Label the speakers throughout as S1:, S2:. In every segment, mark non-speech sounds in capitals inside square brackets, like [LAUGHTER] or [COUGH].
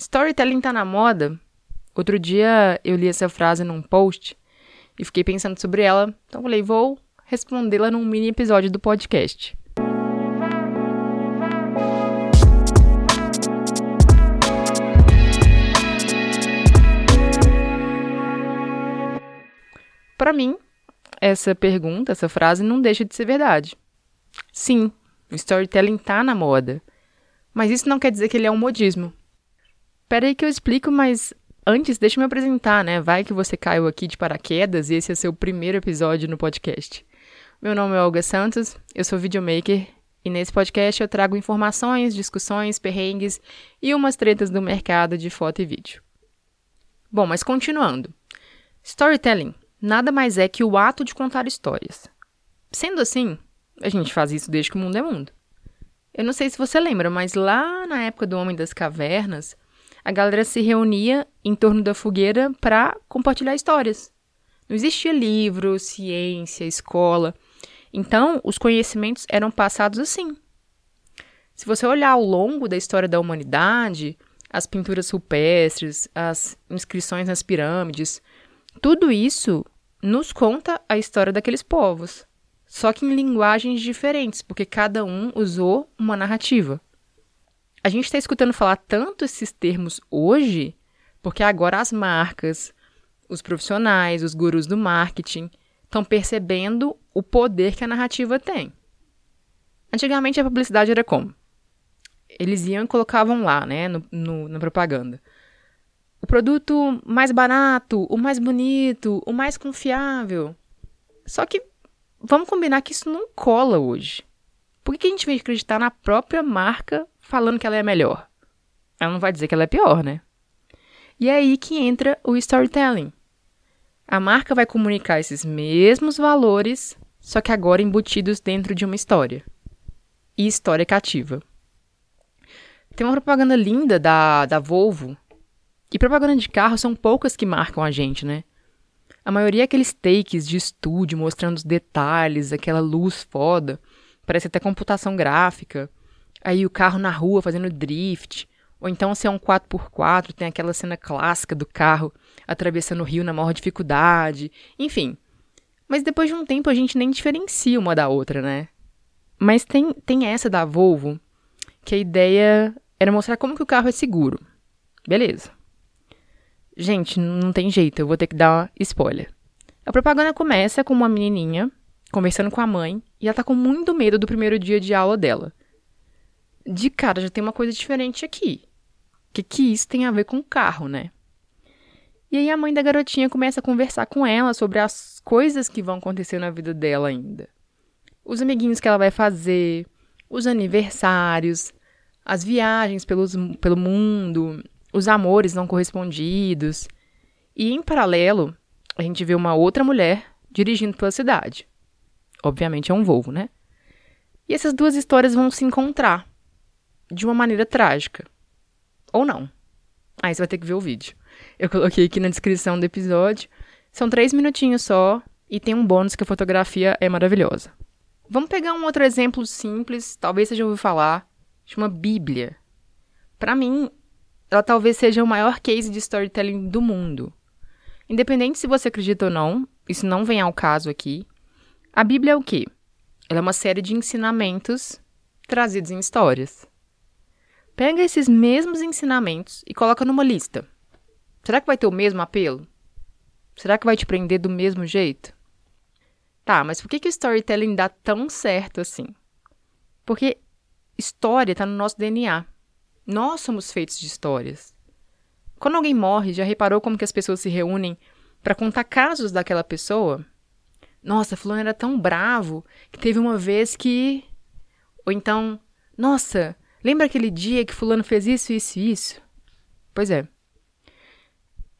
S1: Storytelling tá na moda? Outro dia eu li essa frase num post e fiquei pensando sobre ela, então falei, vou respondê-la num mini episódio do podcast. Para mim, essa pergunta, essa frase não deixa de ser verdade. Sim, o storytelling tá na moda. Mas isso não quer dizer que ele é um modismo. Peraí que eu explico, mas antes deixa eu me apresentar, né? Vai que você caiu aqui de paraquedas e esse é seu primeiro episódio no podcast. Meu nome é Olga Santos, eu sou videomaker e nesse podcast eu trago informações, discussões, perrengues e umas tretas do mercado de foto e vídeo. Bom, mas continuando. Storytelling nada mais é que o ato de contar histórias. Sendo assim, a gente faz isso desde que o mundo é mundo. Eu não sei se você lembra, mas lá na época do Homem das Cavernas, a galera se reunia em torno da fogueira para compartilhar histórias. Não existia livro, ciência, escola. Então, os conhecimentos eram passados assim. Se você olhar ao longo da história da humanidade, as pinturas rupestres, as inscrições nas pirâmides, tudo isso nos conta a história daqueles povos, só que em linguagens diferentes, porque cada um usou uma narrativa. A gente está escutando falar tanto esses termos hoje, porque agora as marcas, os profissionais, os gurus do marketing estão percebendo o poder que a narrativa tem. Antigamente a publicidade era como? Eles iam e colocavam lá, né, no, no, na propaganda o produto mais barato, o mais bonito, o mais confiável. Só que vamos combinar que isso não cola hoje. Por que a gente vem acreditar na própria marca falando que ela é melhor? Ela não vai dizer que ela é pior, né? E é aí que entra o storytelling. A marca vai comunicar esses mesmos valores, só que agora embutidos dentro de uma história. E história cativa. Tem uma propaganda linda da, da Volvo e propaganda de carro são poucas que marcam a gente, né? A maioria é aqueles takes de estúdio mostrando os detalhes, aquela luz foda, parece até computação gráfica. Aí o carro na rua fazendo drift, ou então se é um 4x4, tem aquela cena clássica do carro atravessando o rio na maior dificuldade, enfim. Mas depois de um tempo a gente nem diferencia uma da outra, né? Mas tem, tem essa da Volvo, que a ideia era mostrar como que o carro é seguro. Beleza. Gente, não tem jeito, eu vou ter que dar spoiler. A propaganda começa com uma menininha conversando com a mãe e ela tá com muito medo do primeiro dia de aula dela. De cara, já tem uma coisa diferente aqui. O que, que isso tem a ver com o carro, né? E aí a mãe da garotinha começa a conversar com ela sobre as coisas que vão acontecer na vida dela ainda. Os amiguinhos que ela vai fazer, os aniversários, as viagens pelos, pelo mundo, os amores não correspondidos. E em paralelo, a gente vê uma outra mulher dirigindo pela cidade. Obviamente é um Volvo, né? E essas duas histórias vão se encontrar de uma maneira trágica. Ou não. Aí você vai ter que ver o vídeo. Eu coloquei aqui na descrição do episódio. São três minutinhos só e tem um bônus que a fotografia é maravilhosa. Vamos pegar um outro exemplo simples, talvez você já ouviu falar, chama Bíblia. Para mim, ela talvez seja o maior case de storytelling do mundo. Independente se você acredita ou não, isso não vem ao caso aqui. A Bíblia é o quê? Ela é uma série de ensinamentos trazidos em histórias. Pega esses mesmos ensinamentos e coloca numa lista. Será que vai ter o mesmo apelo? Será que vai te prender do mesmo jeito? Tá, mas por que, que o storytelling dá tão certo assim? Porque história está no nosso DNA. Nós somos feitos de histórias. Quando alguém morre, já reparou como que as pessoas se reúnem para contar casos daquela pessoa? Nossa, fulano era tão bravo que teve uma vez que ou então, nossa, lembra aquele dia que fulano fez isso, isso e isso? Pois é.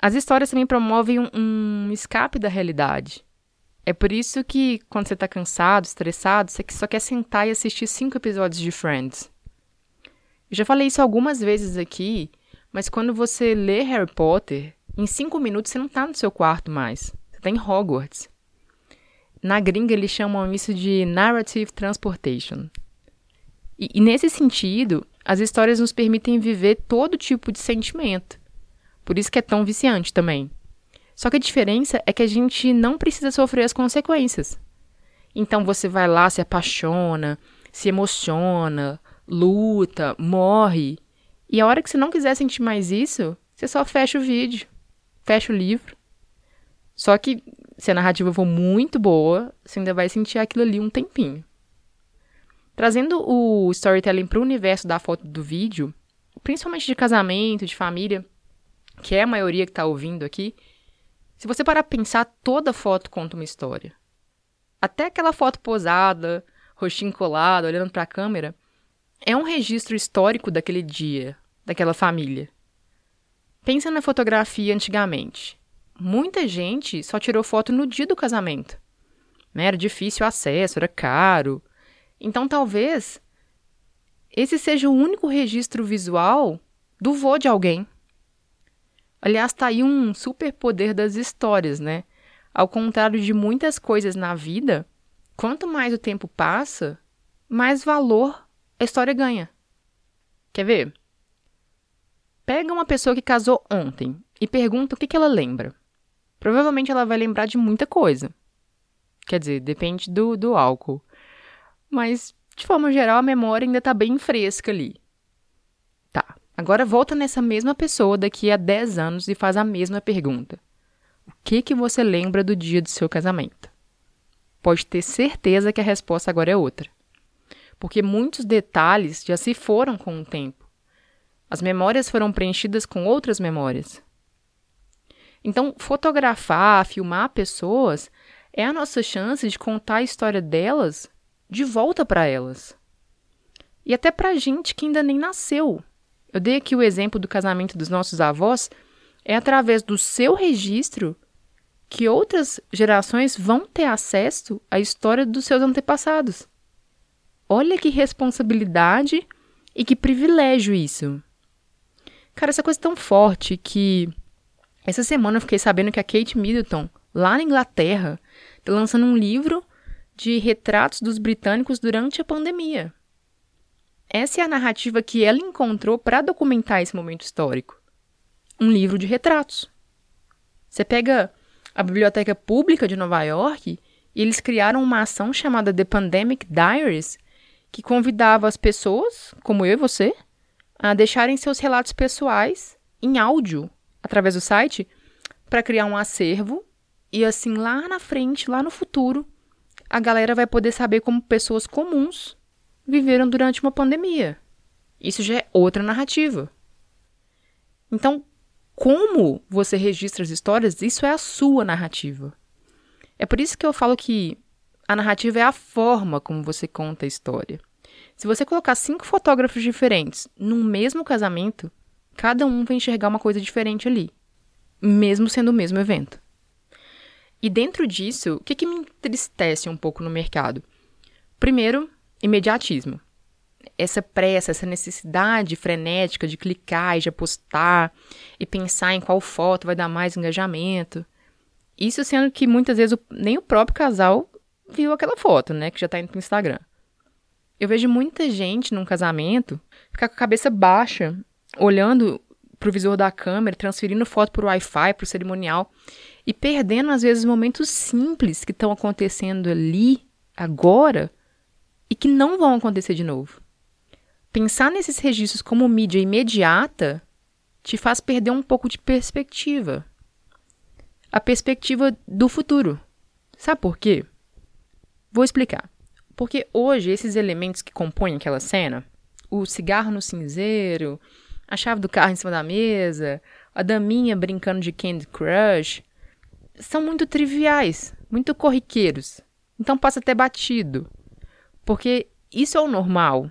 S1: As histórias também promovem um, um escape da realidade. É por isso que, quando você está cansado, estressado, você só quer sentar e assistir cinco episódios de Friends. Eu já falei isso algumas vezes aqui, mas quando você lê Harry Potter, em cinco minutos você não está no seu quarto mais. Você está em Hogwarts. Na gringa, eles chamam isso de narrative transportation. E, e nesse sentido, as histórias nos permitem viver todo tipo de sentimento. Por isso que é tão viciante também. Só que a diferença é que a gente não precisa sofrer as consequências. Então você vai lá, se apaixona, se emociona, luta, morre. E a hora que você não quiser sentir mais isso, você só fecha o vídeo, fecha o livro. Só que se a narrativa for muito boa, você ainda vai sentir aquilo ali um tempinho. Trazendo o storytelling para o universo da foto do vídeo, principalmente de casamento, de família, que é a maioria que está ouvindo aqui, se você parar para pensar, toda foto conta uma história. Até aquela foto posada, rostinho colado, olhando para a câmera, é um registro histórico daquele dia, daquela família. Pensa na fotografia antigamente. Muita gente só tirou foto no dia do casamento. Né? Era difícil o acesso, era caro. Então talvez esse seja o único registro visual do vô de alguém. Aliás, tá aí um superpoder das histórias, né? Ao contrário de muitas coisas na vida, quanto mais o tempo passa, mais valor a história ganha. Quer ver? Pega uma pessoa que casou ontem e pergunta o que, que ela lembra. Provavelmente ela vai lembrar de muita coisa. Quer dizer, depende do, do álcool. Mas, de forma geral, a memória ainda está bem fresca ali. Tá, agora volta nessa mesma pessoa daqui a 10 anos e faz a mesma pergunta. O que, que você lembra do dia do seu casamento? Pode ter certeza que a resposta agora é outra. Porque muitos detalhes já se foram com o tempo. As memórias foram preenchidas com outras memórias. Então, fotografar, filmar pessoas é a nossa chance de contar a história delas de volta para elas. E até para gente que ainda nem nasceu. Eu dei aqui o exemplo do casamento dos nossos avós. É através do seu registro que outras gerações vão ter acesso à história dos seus antepassados. Olha que responsabilidade e que privilégio isso. Cara, essa coisa é tão forte que essa semana eu fiquei sabendo que a Kate Middleton, lá na Inglaterra, está lançando um livro de retratos dos britânicos durante a pandemia. Essa é a narrativa que ela encontrou para documentar esse momento histórico. Um livro de retratos. Você pega a Biblioteca Pública de Nova York e eles criaram uma ação chamada The Pandemic Diaries, que convidava as pessoas, como eu e você, a deixarem seus relatos pessoais em áudio através do site para criar um acervo e assim lá na frente, lá no futuro, a galera vai poder saber como pessoas comuns viveram durante uma pandemia. Isso já é outra narrativa. Então, como você registra as histórias, isso é a sua narrativa. É por isso que eu falo que a narrativa é a forma como você conta a história. Se você colocar cinco fotógrafos diferentes num mesmo casamento, cada um vai enxergar uma coisa diferente ali, mesmo sendo o mesmo evento. E dentro disso, o que, que me entristece um pouco no mercado? Primeiro, imediatismo. Essa pressa, essa necessidade frenética de clicar e de apostar e pensar em qual foto vai dar mais engajamento. Isso sendo que muitas vezes nem o próprio casal viu aquela foto, né, que já está indo pro Instagram. Eu vejo muita gente num casamento ficar com a cabeça baixa, olhando pro visor da câmera, transferindo foto pro Wi-Fi, pro cerimonial e perdendo às vezes momentos simples que estão acontecendo ali, agora, e que não vão acontecer de novo. Pensar nesses registros como mídia imediata te faz perder um pouco de perspectiva. A perspectiva do futuro. Sabe por quê? Vou explicar. Porque hoje esses elementos que compõem aquela cena, o cigarro no cinzeiro, a chave do carro em cima da mesa, a daminha brincando de Candy Crush, são muito triviais, muito corriqueiros. Então passa até batido. Porque isso é o normal.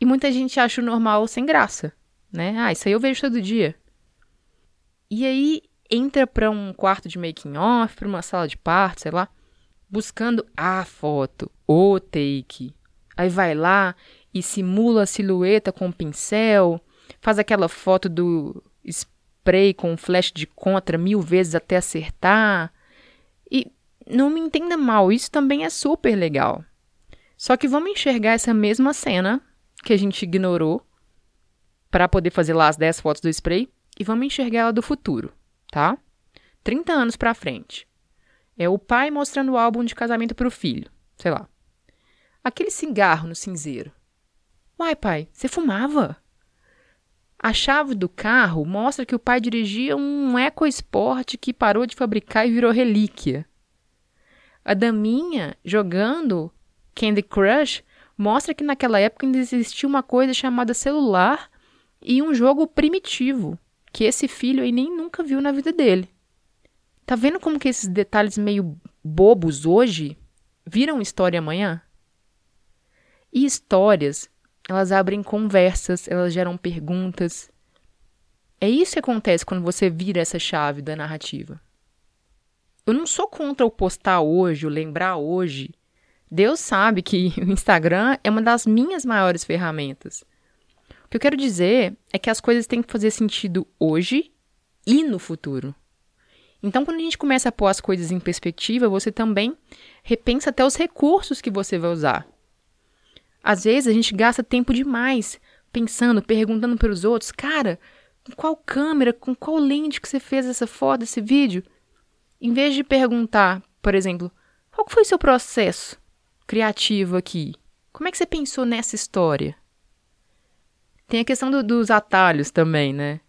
S1: E muita gente acha o normal sem graça, né? Ah, isso aí eu vejo todo dia. E aí entra para um quarto de making off, para uma sala de parto, sei lá, buscando a foto, o take. Aí vai lá e simula a silhueta com o pincel, faz aquela foto do spray com flash de contra mil vezes até acertar. E não me entenda mal, isso também é super legal. Só que vamos enxergar essa mesma cena que a gente ignorou para poder fazer lá as 10 fotos do spray e vamos enxergar ela do futuro, tá? 30 anos para frente. É o pai mostrando o álbum de casamento para o filho, sei lá. Aquele cigarro no cinzeiro. Uai, pai, você fumava? A chave do carro mostra que o pai dirigia um EcoSport que parou de fabricar e virou relíquia. A daminha jogando Candy Crush mostra que naquela época ainda existia uma coisa chamada celular e um jogo primitivo, que esse filho aí nem nunca viu na vida dele. Tá vendo como que esses detalhes meio bobos hoje viram história amanhã? E histórias, elas abrem conversas, elas geram perguntas. É isso que acontece quando você vira essa chave da narrativa. Eu não sou contra o postar hoje, o lembrar hoje. Deus sabe que [LAUGHS] o Instagram é uma das minhas maiores ferramentas. O que eu quero dizer é que as coisas têm que fazer sentido hoje e no futuro. Então, quando a gente começa a pôr as coisas em perspectiva, você também repensa até os recursos que você vai usar. Às vezes a gente gasta tempo demais pensando, perguntando para os outros, cara, com qual câmera, com qual lente que você fez essa foto, esse vídeo? Em vez de perguntar, por exemplo, qual foi o seu processo criativo aqui? Como é que você pensou nessa história? Tem a questão do, dos atalhos também, né?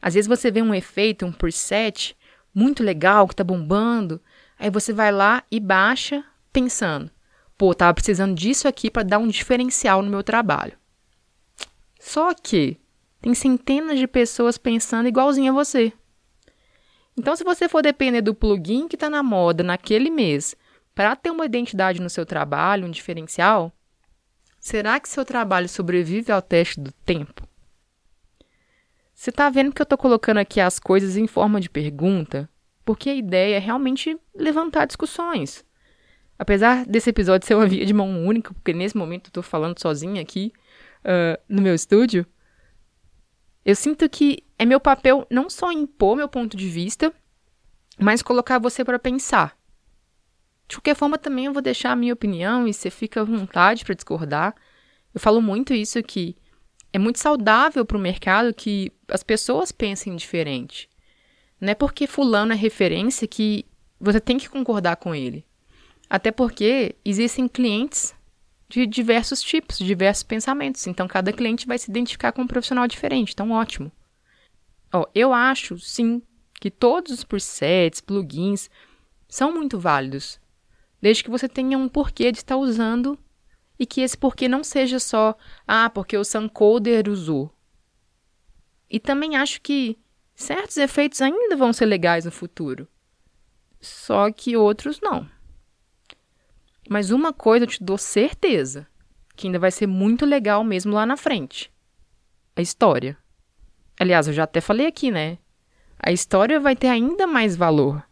S1: Às vezes você vê um efeito, um preset muito legal que tá bombando, aí você vai lá e baixa pensando, pô, tava precisando disso aqui para dar um diferencial no meu trabalho. Só que tem centenas de pessoas pensando igualzinho a você. Então, se você for depender do plugin que está na moda naquele mês para ter uma identidade no seu trabalho, um diferencial, Será que seu trabalho sobrevive ao teste do tempo? Você está vendo que eu estou colocando aqui as coisas em forma de pergunta? Porque a ideia é realmente levantar discussões. Apesar desse episódio ser uma via de mão única, porque nesse momento eu estou falando sozinha aqui uh, no meu estúdio, eu sinto que é meu papel não só impor meu ponto de vista, mas colocar você para pensar. De qualquer forma, também eu vou deixar a minha opinião e você fica à vontade para discordar. Eu falo muito isso que é muito saudável para o mercado que as pessoas pensem diferente. Não é porque fulano é referência que você tem que concordar com ele. Até porque existem clientes de diversos tipos, diversos pensamentos. Então, cada cliente vai se identificar com um profissional diferente. Então, ótimo. Ó, eu acho, sim, que todos os presets, plugins, são muito válidos desde que você tenha um porquê de estar usando e que esse porquê não seja só, ah, porque o Suncoder usou. E também acho que certos efeitos ainda vão ser legais no futuro, só que outros não. Mas uma coisa eu te dou certeza, que ainda vai ser muito legal mesmo lá na frente. A história. Aliás, eu já até falei aqui, né? A história vai ter ainda mais valor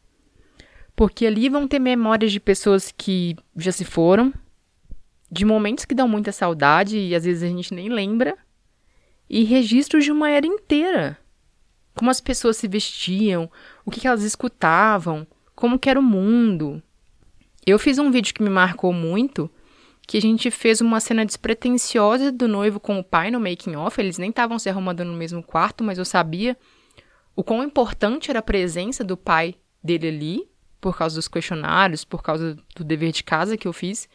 S1: porque ali vão ter memórias de pessoas que já se foram, de momentos que dão muita saudade e às vezes a gente nem lembra, e registros de uma era inteira. Como as pessoas se vestiam, o que elas escutavam, como que era o mundo. Eu fiz um vídeo que me marcou muito, que a gente fez uma cena despretensiosa do noivo com o pai no making off, eles nem estavam se arrumando no mesmo quarto, mas eu sabia o quão importante era a presença do pai dele ali por causa dos questionários, por causa do dever de casa que eu fiz.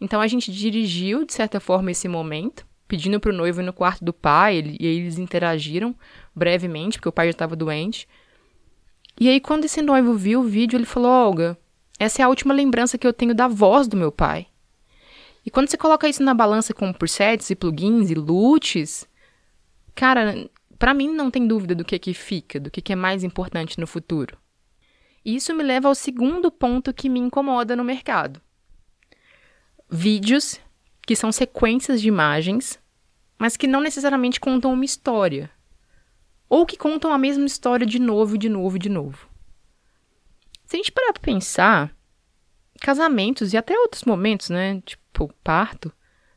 S1: Então a gente dirigiu, de certa forma, esse momento, pedindo para o noivo ir no quarto do pai, ele, e aí eles interagiram brevemente, porque o pai já estava doente. E aí, quando esse noivo viu o vídeo, ele falou: Olga, essa é a última lembrança que eu tenho da voz do meu pai. E quando você coloca isso na balança com presets e plugins e loots, cara, para mim não tem dúvida do que que fica, do que que é mais importante no futuro. Isso me leva ao segundo ponto que me incomoda no mercado. Vídeos que são sequências de imagens, mas que não necessariamente contam uma história. Ou que contam a mesma história de novo, de novo, de novo. Se a gente parar para pensar, casamentos e até outros momentos, né, tipo parto,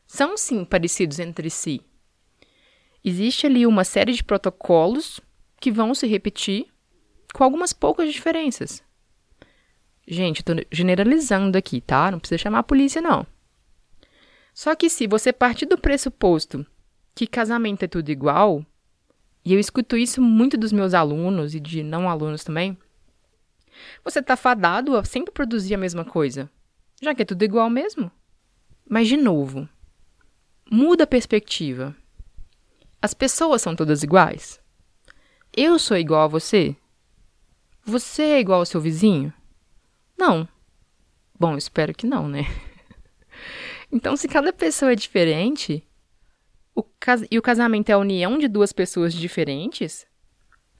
S1: são sim parecidos entre si. Existe ali uma série de protocolos que vão se repetir com algumas poucas diferenças. Gente, eu tô generalizando aqui, tá? Não precisa chamar a polícia, não. Só que se você partir do pressuposto que casamento é tudo igual, e eu escuto isso muito dos meus alunos e de não alunos também, você tá fadado a sempre produzir a mesma coisa, já que é tudo igual mesmo. Mas, de novo, muda a perspectiva. As pessoas são todas iguais? Eu sou igual a você? Você é igual ao seu vizinho? Não. Bom, espero que não, né? [LAUGHS] então, se cada pessoa é diferente o e o casamento é a união de duas pessoas diferentes,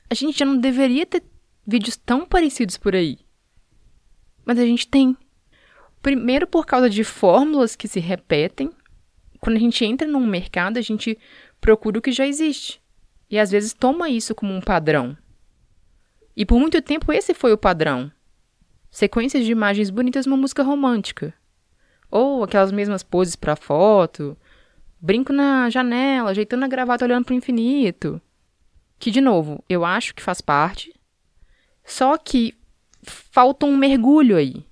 S1: a gente já não deveria ter vídeos tão parecidos por aí. Mas a gente tem. Primeiro, por causa de fórmulas que se repetem. Quando a gente entra num mercado, a gente procura o que já existe. E às vezes toma isso como um padrão. E por muito tempo esse foi o padrão. Sequências de imagens bonitas numa música romântica. Ou aquelas mesmas poses para foto. Brinco na janela, ajeitando a gravata olhando para o infinito. Que, de novo, eu acho que faz parte. Só que falta um mergulho aí.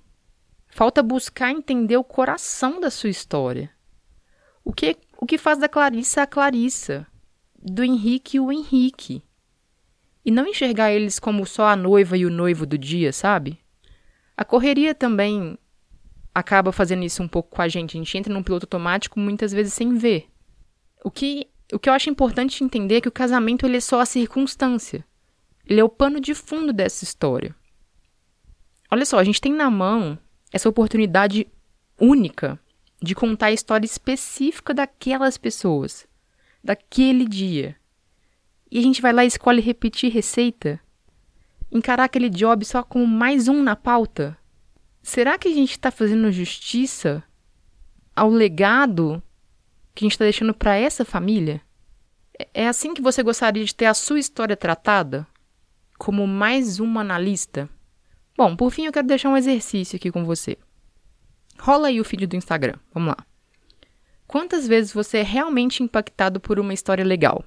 S1: Falta buscar entender o coração da sua história. O que, o que faz da Clarissa a Clarissa, do Henrique o Henrique. E não enxergar eles como só a noiva e o noivo do dia, sabe? A correria também acaba fazendo isso um pouco com a gente. A gente entra num piloto automático muitas vezes sem ver. O que, o que eu acho importante entender é que o casamento ele é só a circunstância. Ele é o pano de fundo dessa história. Olha só, a gente tem na mão essa oportunidade única de contar a história específica daquelas pessoas, daquele dia. E a gente vai lá e escolhe repetir receita? Encarar aquele job só como mais um na pauta? Será que a gente está fazendo justiça ao legado que a gente está deixando para essa família? É, é assim que você gostaria de ter a sua história tratada? Como mais uma analista? Bom, por fim, eu quero deixar um exercício aqui com você. Rola aí o feed do Instagram. Vamos lá. Quantas vezes você é realmente impactado por uma história legal?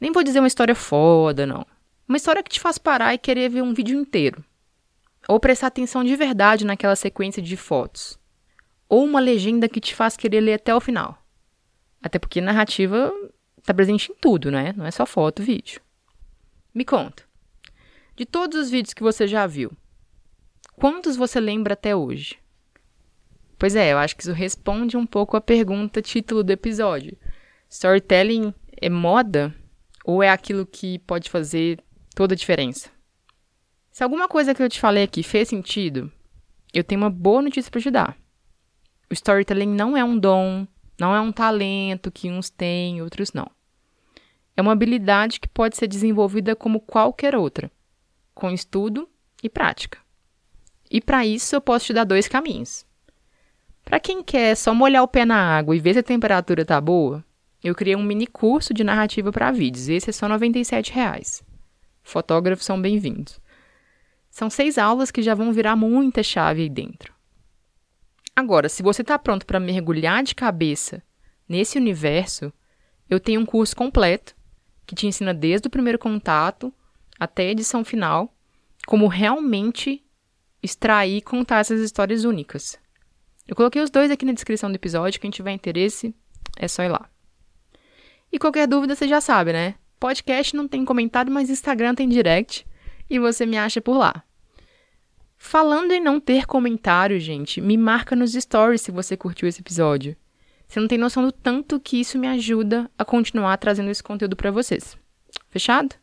S1: Nem vou dizer uma história foda, não. Uma história que te faz parar e querer ver um vídeo inteiro. Ou prestar atenção de verdade naquela sequência de fotos. Ou uma legenda que te faz querer ler até o final. Até porque narrativa está presente em tudo, né? Não é só foto, vídeo. Me conta. De todos os vídeos que você já viu, Quantos você lembra até hoje? Pois é, eu acho que isso responde um pouco a pergunta título do episódio. Storytelling é moda ou é aquilo que pode fazer toda a diferença? Se alguma coisa que eu te falei aqui fez sentido, eu tenho uma boa notícia para te dar. O storytelling não é um dom, não é um talento que uns têm, outros não. É uma habilidade que pode ser desenvolvida como qualquer outra, com estudo e prática. E para isso eu posso te dar dois caminhos. Para quem quer só molhar o pé na água e ver se a temperatura tá boa, eu criei um mini curso de narrativa para vídeos. Esse é só R$ 97,00. Fotógrafos são bem-vindos. São seis aulas que já vão virar muita chave aí dentro. Agora, se você está pronto para mergulhar de cabeça nesse universo, eu tenho um curso completo que te ensina desde o primeiro contato até a edição final como realmente extrair e contar essas histórias únicas. Eu coloquei os dois aqui na descrição do episódio, quem tiver interesse, é só ir lá. E qualquer dúvida você já sabe, né? Podcast não tem comentário, mas Instagram tem direct e você me acha por lá. Falando em não ter comentário, gente, me marca nos stories se você curtiu esse episódio. Você não tem noção do tanto que isso me ajuda a continuar trazendo esse conteúdo para vocês. Fechado?